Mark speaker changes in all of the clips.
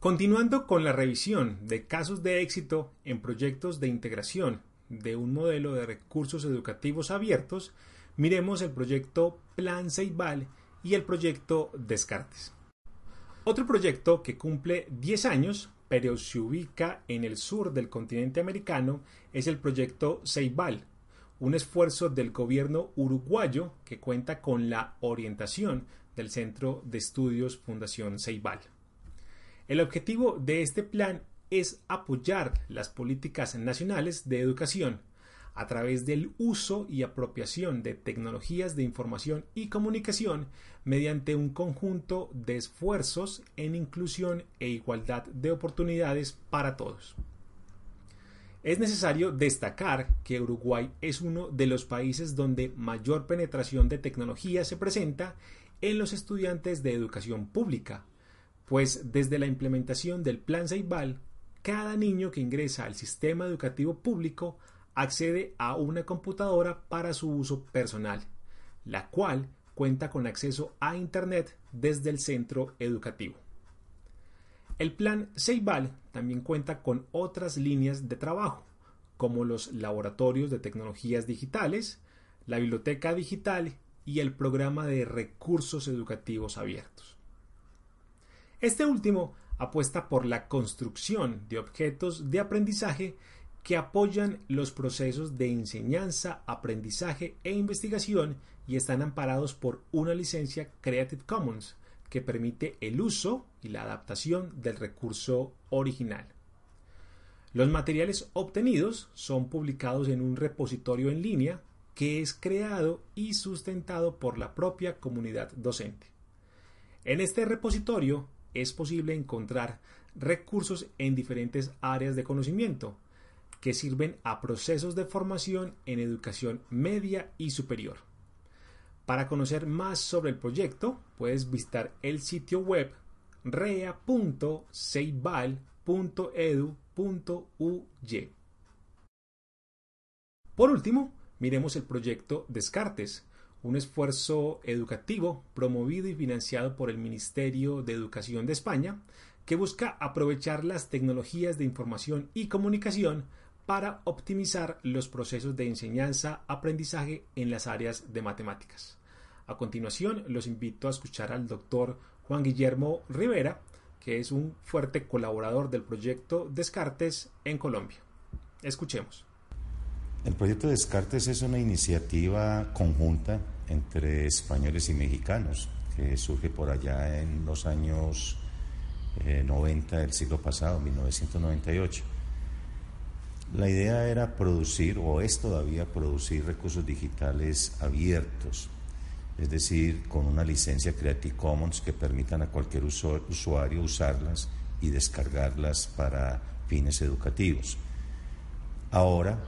Speaker 1: Continuando con la revisión de casos de éxito en proyectos de integración de un modelo de recursos educativos abiertos, miremos el proyecto Plan Ceibal y el proyecto Descartes. Otro proyecto que cumple 10 años, pero se ubica en el sur del continente americano, es el proyecto Ceibal, un esfuerzo del gobierno uruguayo que cuenta con la orientación del Centro de Estudios Fundación Ceibal. El objetivo de este plan es apoyar las políticas nacionales de educación a través del uso y apropiación de tecnologías de información y comunicación mediante un conjunto de esfuerzos en inclusión e igualdad de oportunidades para todos. Es necesario destacar que Uruguay es uno de los países donde mayor penetración de tecnología se presenta en los estudiantes de educación pública, pues desde la implementación del Plan Ceibal, cada niño que ingresa al sistema educativo público accede a una computadora para su uso personal, la cual cuenta con acceso a Internet desde el centro educativo. El plan Ceibal también cuenta con otras líneas de trabajo, como los laboratorios de tecnologías digitales, la biblioteca digital y el programa de recursos educativos abiertos. Este último apuesta por la construcción de objetos de aprendizaje que apoyan los procesos de enseñanza, aprendizaje e investigación y están amparados por una licencia Creative Commons que permite el uso y la adaptación del recurso original. Los materiales obtenidos son publicados en un repositorio en línea que es creado y sustentado por la propia comunidad docente. En este repositorio es posible encontrar recursos en diferentes áreas de conocimiento que sirven a procesos de formación en educación media y superior. Para conocer más sobre el proyecto, puedes visitar el sitio web rea.ceibal.edu.uy. Por último, miremos el proyecto Descartes, un esfuerzo educativo promovido y financiado por el Ministerio de Educación de España, que busca aprovechar las tecnologías de información y comunicación para optimizar los procesos de enseñanza-aprendizaje en las áreas de matemáticas. A continuación, los invito a escuchar al doctor Juan Guillermo Rivera, que es un fuerte colaborador del proyecto Descartes en Colombia. Escuchemos.
Speaker 2: El proyecto Descartes es una iniciativa conjunta entre españoles y mexicanos que surge por allá en los años 90 eh, del siglo pasado, 1998. La idea era producir, o es todavía producir recursos digitales abiertos, es decir, con una licencia Creative Commons que permitan a cualquier usuario usarlas y descargarlas para fines educativos. Ahora,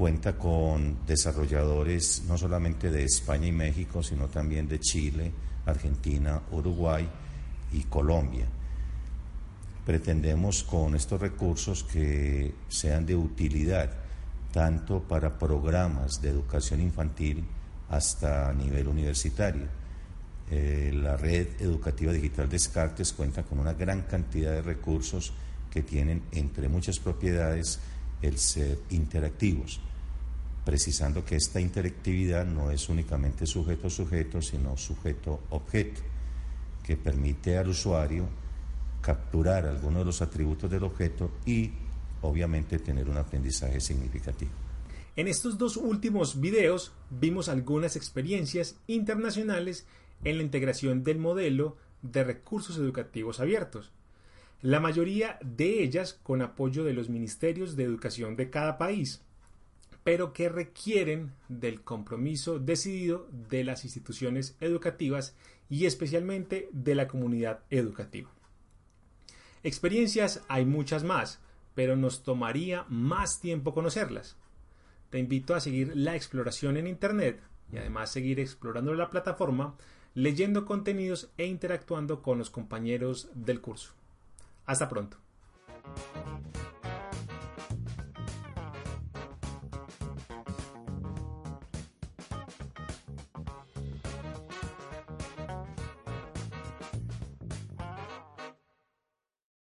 Speaker 2: cuenta con desarrolladores no solamente de España y México, sino también de Chile, Argentina, Uruguay y Colombia. Pretendemos con estos recursos que sean de utilidad tanto para programas de educación infantil hasta nivel universitario. Eh, la red educativa digital Descartes cuenta con una gran cantidad de recursos que tienen, entre muchas propiedades, el ser interactivos precisando que esta interactividad no es únicamente sujeto-sujeto, sino sujeto-objeto, que permite al usuario capturar algunos de los atributos del objeto y obviamente tener un aprendizaje significativo.
Speaker 1: En estos dos últimos videos vimos algunas experiencias internacionales en la integración del modelo de recursos educativos abiertos, la mayoría de ellas con apoyo de los ministerios de educación de cada país pero que requieren del compromiso decidido de las instituciones educativas y especialmente de la comunidad educativa. Experiencias hay muchas más, pero nos tomaría más tiempo conocerlas. Te invito a seguir la exploración en Internet y además seguir explorando la plataforma, leyendo contenidos e interactuando con los compañeros del curso. Hasta pronto.